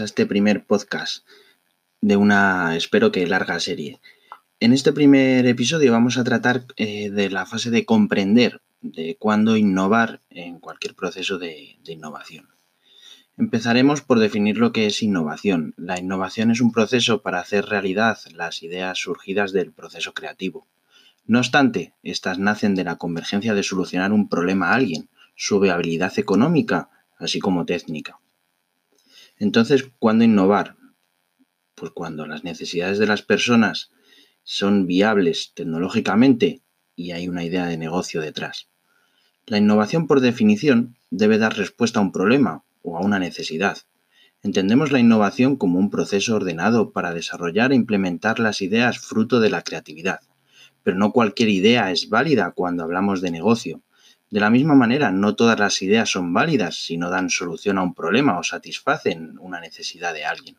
a este primer podcast de una, espero que larga serie. En este primer episodio vamos a tratar eh, de la fase de comprender de cuándo innovar en cualquier proceso de, de innovación. Empezaremos por definir lo que es innovación. La innovación es un proceso para hacer realidad las ideas surgidas del proceso creativo. No obstante, estas nacen de la convergencia de solucionar un problema a alguien, su viabilidad económica, así como técnica. Entonces, ¿cuándo innovar? Pues cuando las necesidades de las personas son viables tecnológicamente y hay una idea de negocio detrás. La innovación, por definición, debe dar respuesta a un problema o a una necesidad. Entendemos la innovación como un proceso ordenado para desarrollar e implementar las ideas fruto de la creatividad. Pero no cualquier idea es válida cuando hablamos de negocio. De la misma manera, no todas las ideas son válidas si no dan solución a un problema o satisfacen una necesidad de alguien.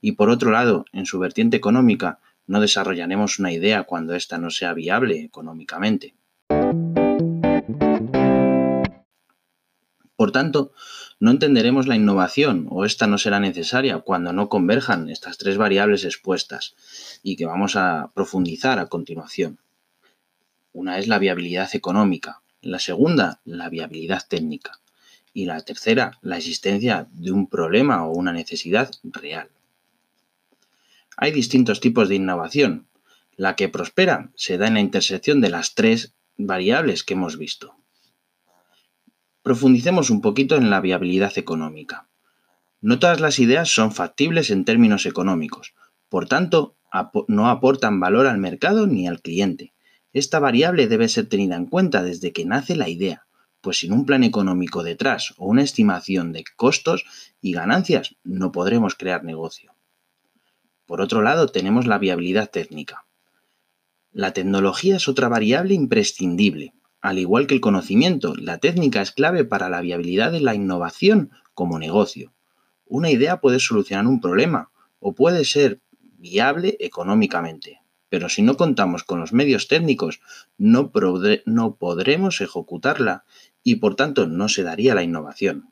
Y por otro lado, en su vertiente económica, no desarrollaremos una idea cuando ésta no sea viable económicamente. Por tanto, no entenderemos la innovación o esta no será necesaria cuando no converjan estas tres variables expuestas y que vamos a profundizar a continuación. Una es la viabilidad económica, la segunda, la viabilidad técnica. Y la tercera, la existencia de un problema o una necesidad real. Hay distintos tipos de innovación. La que prospera se da en la intersección de las tres variables que hemos visto. Profundicemos un poquito en la viabilidad económica. No todas las ideas son factibles en términos económicos, por tanto, no aportan valor al mercado ni al cliente. Esta variable debe ser tenida en cuenta desde que nace la idea, pues sin un plan económico detrás o una estimación de costos y ganancias no podremos crear negocio. Por otro lado, tenemos la viabilidad técnica. La tecnología es otra variable imprescindible. Al igual que el conocimiento, la técnica es clave para la viabilidad de la innovación como negocio. Una idea puede solucionar un problema o puede ser viable económicamente, pero si no contamos con los medios técnicos, no, podremos ejecutarla y por tanto no se daría la innovación.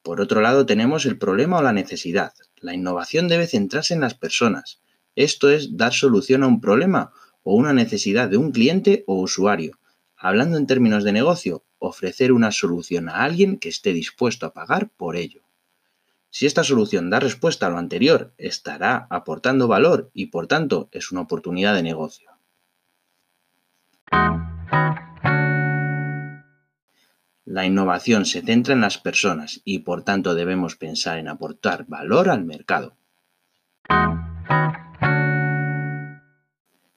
Por otro lado, tenemos el problema o la necesidad. La innovación debe centrarse en las personas. Esto es dar solución a un problema o una necesidad de un cliente o usuario. Hablando en términos de negocio, ofrecer una solución a alguien que esté dispuesto a pagar por ello. Si esta solución da respuesta a lo anterior, estará aportando valor y por tanto es una oportunidad de negocio. La innovación se centra en las personas y por tanto debemos pensar en aportar valor al mercado.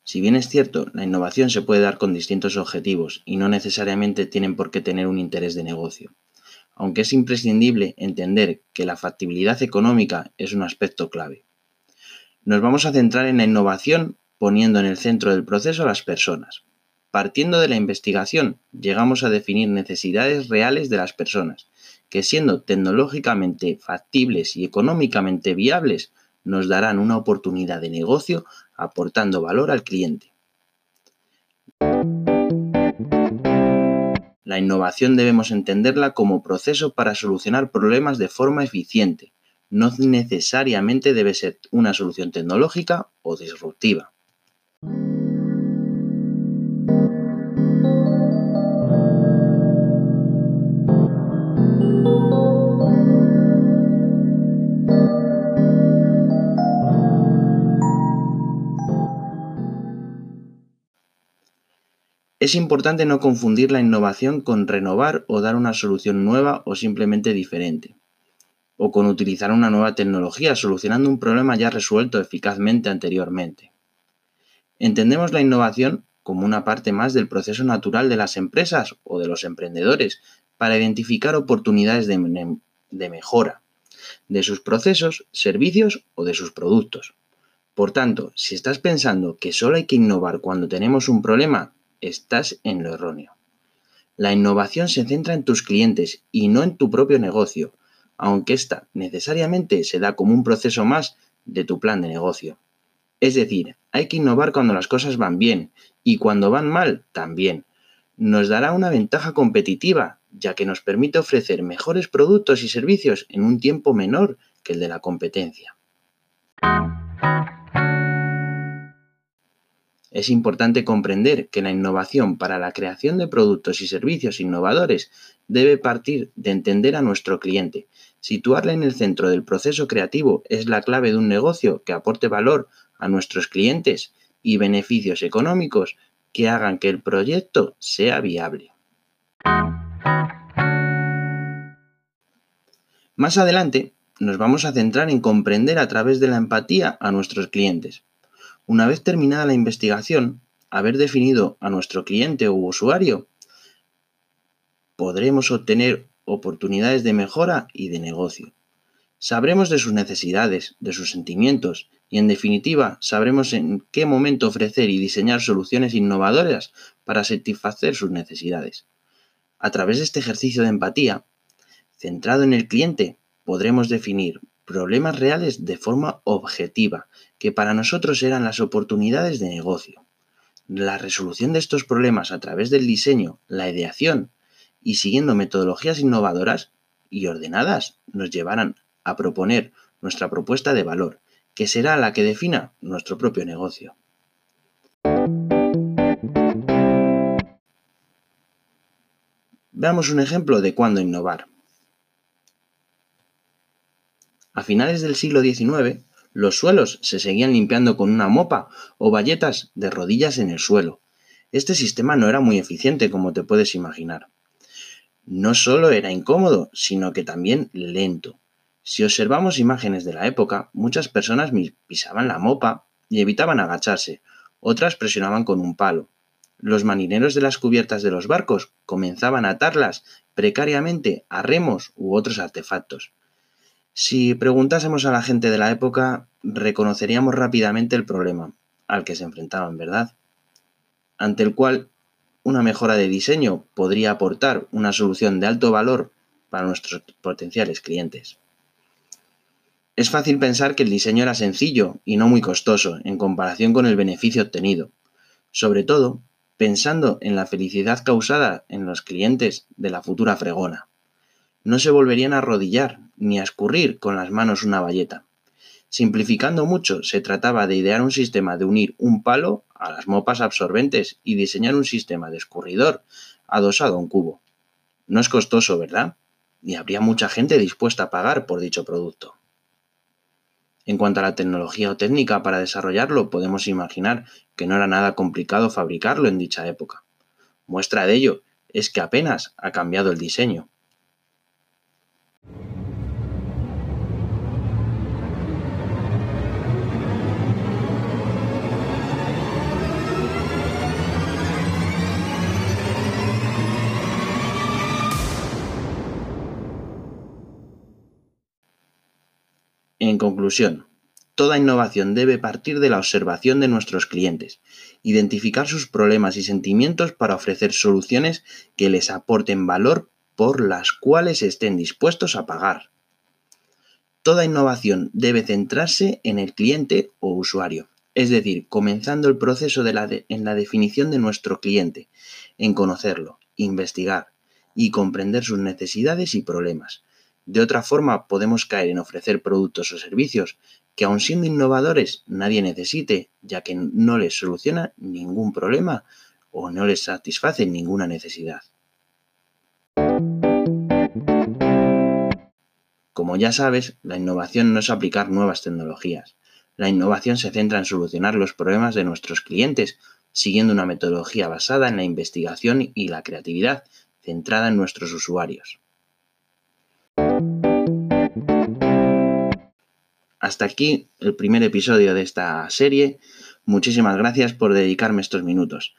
Si bien es cierto, la innovación se puede dar con distintos objetivos y no necesariamente tienen por qué tener un interés de negocio aunque es imprescindible entender que la factibilidad económica es un aspecto clave. Nos vamos a centrar en la innovación poniendo en el centro del proceso a las personas. Partiendo de la investigación, llegamos a definir necesidades reales de las personas, que siendo tecnológicamente factibles y económicamente viables, nos darán una oportunidad de negocio aportando valor al cliente. La innovación debemos entenderla como proceso para solucionar problemas de forma eficiente. No necesariamente debe ser una solución tecnológica o disruptiva. Es importante no confundir la innovación con renovar o dar una solución nueva o simplemente diferente, o con utilizar una nueva tecnología solucionando un problema ya resuelto eficazmente anteriormente. Entendemos la innovación como una parte más del proceso natural de las empresas o de los emprendedores para identificar oportunidades de, mejora de sus procesos, servicios o de sus productos. Por tanto, si estás pensando que solo hay que innovar cuando tenemos un problema, estás en lo erróneo. La innovación se centra en tus clientes y no en tu propio negocio, aunque ésta necesariamente se da como un proceso más de tu plan de negocio. Es decir, hay que innovar cuando las cosas van bien y cuando van mal también. Nos dará una ventaja competitiva, ya que nos permite ofrecer mejores productos y servicios en un tiempo menor que el de la competencia. Es importante comprender que la innovación para la creación de productos y servicios innovadores debe partir de entender a nuestro cliente. Situarle en el centro del proceso creativo es la clave de un negocio que aporte valor a nuestros clientes y beneficios económicos que hagan que el proyecto sea viable. Más adelante nos vamos a centrar en comprender a través de la empatía a nuestros clientes. Una vez terminada la investigación, haber definido a nuestro cliente o usuario, podremos obtener oportunidades de mejora y de negocio. Sabremos de sus necesidades, de sus sentimientos y en definitiva sabremos en qué momento ofrecer y diseñar soluciones innovadoras para satisfacer sus necesidades. A través de este ejercicio de empatía, centrado en el cliente, podremos definir problemas reales de forma objetiva, que para nosotros eran las oportunidades de negocio. La resolución de estos problemas a través del diseño, la ideación y siguiendo metodologías innovadoras y ordenadas nos llevarán a proponer nuestra propuesta de valor, que será la que defina nuestro propio negocio. Veamos un ejemplo de cuándo innovar. A finales del siglo XIX, los suelos se seguían limpiando con una mopa o bayetas de rodillas en el suelo. Este sistema no era muy eficiente, como te puedes imaginar. No solo era incómodo, sino que también lento. Si observamos imágenes de la época, muchas personas pisaban la mopa y evitaban agacharse, otras presionaban con un palo. Los marineros de las cubiertas de los barcos comenzaban a atarlas precariamente a remos u otros artefactos. Si preguntásemos a la gente de la época, reconoceríamos rápidamente el problema al que se enfrentaban, ¿verdad? Ante el cual una mejora de diseño podría aportar una solución de alto valor para nuestros potenciales clientes. Es fácil pensar que el diseño era sencillo y no muy costoso en comparación con el beneficio obtenido, sobre todo pensando en la felicidad causada en los clientes de la futura fregona no se volverían a arrodillar ni a escurrir con las manos una bayeta. Simplificando mucho, se trataba de idear un sistema de unir un palo a las mopas absorbentes y diseñar un sistema de escurridor adosado a un cubo. No es costoso, ¿verdad? Y habría mucha gente dispuesta a pagar por dicho producto. En cuanto a la tecnología o técnica para desarrollarlo, podemos imaginar que no era nada complicado fabricarlo en dicha época. Muestra de ello es que apenas ha cambiado el diseño. En conclusión, toda innovación debe partir de la observación de nuestros clientes, identificar sus problemas y sentimientos para ofrecer soluciones que les aporten valor por las cuales estén dispuestos a pagar. Toda innovación debe centrarse en el cliente o usuario, es decir, comenzando el proceso de en la definición de nuestro cliente, en conocerlo, investigar y comprender sus necesidades y problemas, de otra forma, podemos caer en ofrecer productos o servicios que, aun siendo innovadores, nadie necesite, ya que no les soluciona ningún problema o no les satisface ninguna necesidad. Como ya sabes, la innovación no es aplicar nuevas tecnologías. La innovación se centra en solucionar los problemas de nuestros clientes, siguiendo una metodología basada en la investigación y la creatividad, centrada en nuestros usuarios. Hasta aquí el primer episodio de esta serie. Muchísimas gracias por dedicarme estos minutos.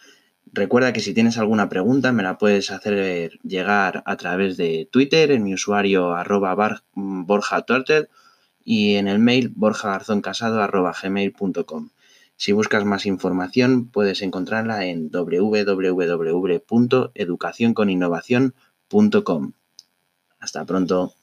Recuerda que si tienes alguna pregunta me la puedes hacer llegar a través de Twitter en mi usuario arroba Borja y en el mail borjagarzoncasado.gmail.com. Si buscas más información puedes encontrarla en www.educacionconinnovación.com. Hasta pronto.